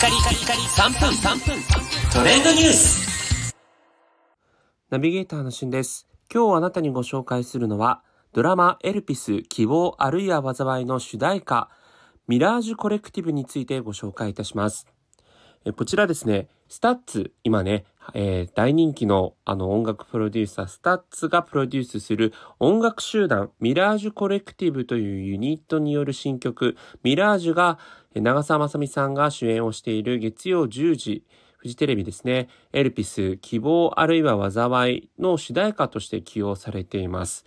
カリカリカリ3分3分トレンドニュースナビゲーターのしんです。今日あなたにご紹介するのは、ドラマエルピス希望あるいは災いの主題歌、ミラージュコレクティブについてご紹介いたします。えこちらですね、スタッツ、今ね、えー、大人気のあの音楽プロデューサー、スタッツがプロデュースする音楽集団、ミラージュコレクティブというユニットによる新曲、ミラージュが、長澤まさみさんが主演をしている月曜10時、フジテレビですね、エルピス、希望あるいは災いの主題歌として起用されています。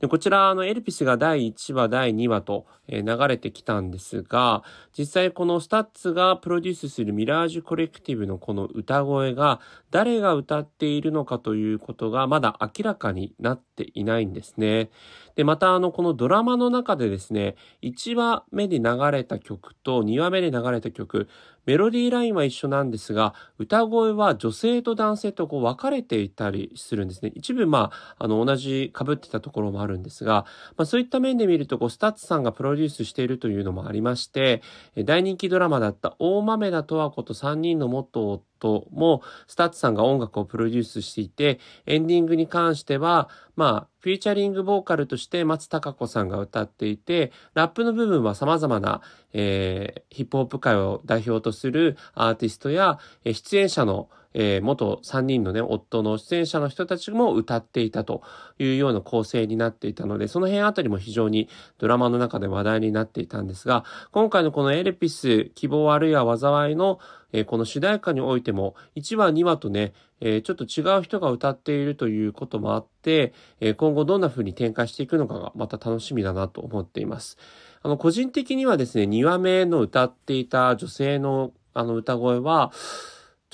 でこちら、あの、エルピスが第1話、第2話と、えー、流れてきたんですが、実際このスタッツがプロデュースするミラージュコレクティブのこの歌声が、誰が歌っているのかということがまだ明らかになっていないんですね。で、またあの、このドラマの中でですね、1話目に流れた曲と2話目に流れた曲、メロディーラインは一緒なんですが、歌声は女性と男性とこう分かれていたりするんですね。一部まあ、あの、同じ被ってたところもあるんですが、まあそういった面で見ると、こう、スタッツさんがプロデュースしているというのもありまして、大人気ドラマだった大豆田とわ子と3人の元夫も、スタッツさんが音楽をプロデュースしていて、エンディングに関しては、まあ、フィーチャリングボーカルとして松たか子さんが歌っていて、ラップの部分は様々な、えー、ヒップホップ界を代表とするアーティストや、えー、出演者の、えー、元3人のね、夫の出演者の人たちも歌っていたというような構成になっていたので、その辺あたりも非常にドラマの中で話題になっていたんですが、今回のこのエルピス、希望あるいは災いの、えー、この主題歌においても、1話、2話とね、えー、ちょっと違う人が歌っているということもあって、えー、今後どんな風に展開していくのかがまた楽しみだなと思っています。あの、個人的にはですね、2話目の歌っていた女性のあの歌声は、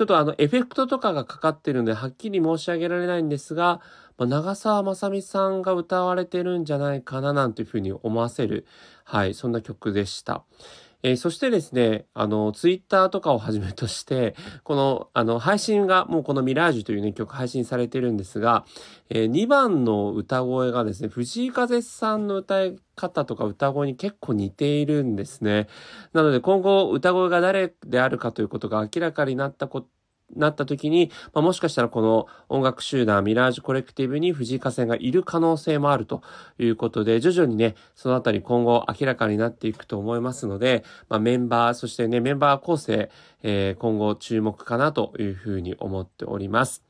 ちょっとあのエフェクトとかがかかってるんではっきり申し上げられないんですが、まあ、長澤まさみさんが歌われてるんじゃないかななんていうふうに思わせる、はい、そんな曲でした。えー、そしてですね、あの、ツイッターとかをはじめとして、この、あの、配信が、もうこのミラージュというね、曲配信されてるんですが、えー、2番の歌声がですね、藤井風さんの歌い方とか歌声に結構似ているんですね。なので今後歌声が誰であるかということが明らかになったことなった時に、まあ、もしかしたらこの音楽集団ミラージュコレクティブに藤井風がいる可能性もあるということで、徐々にね、そのあたり今後明らかになっていくと思いますので、まあ、メンバー、そしてね、メンバー構成、えー、今後注目かなというふうに思っております。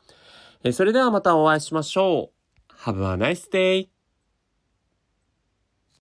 えー、それではまたお会いしましょう。Have a nice day!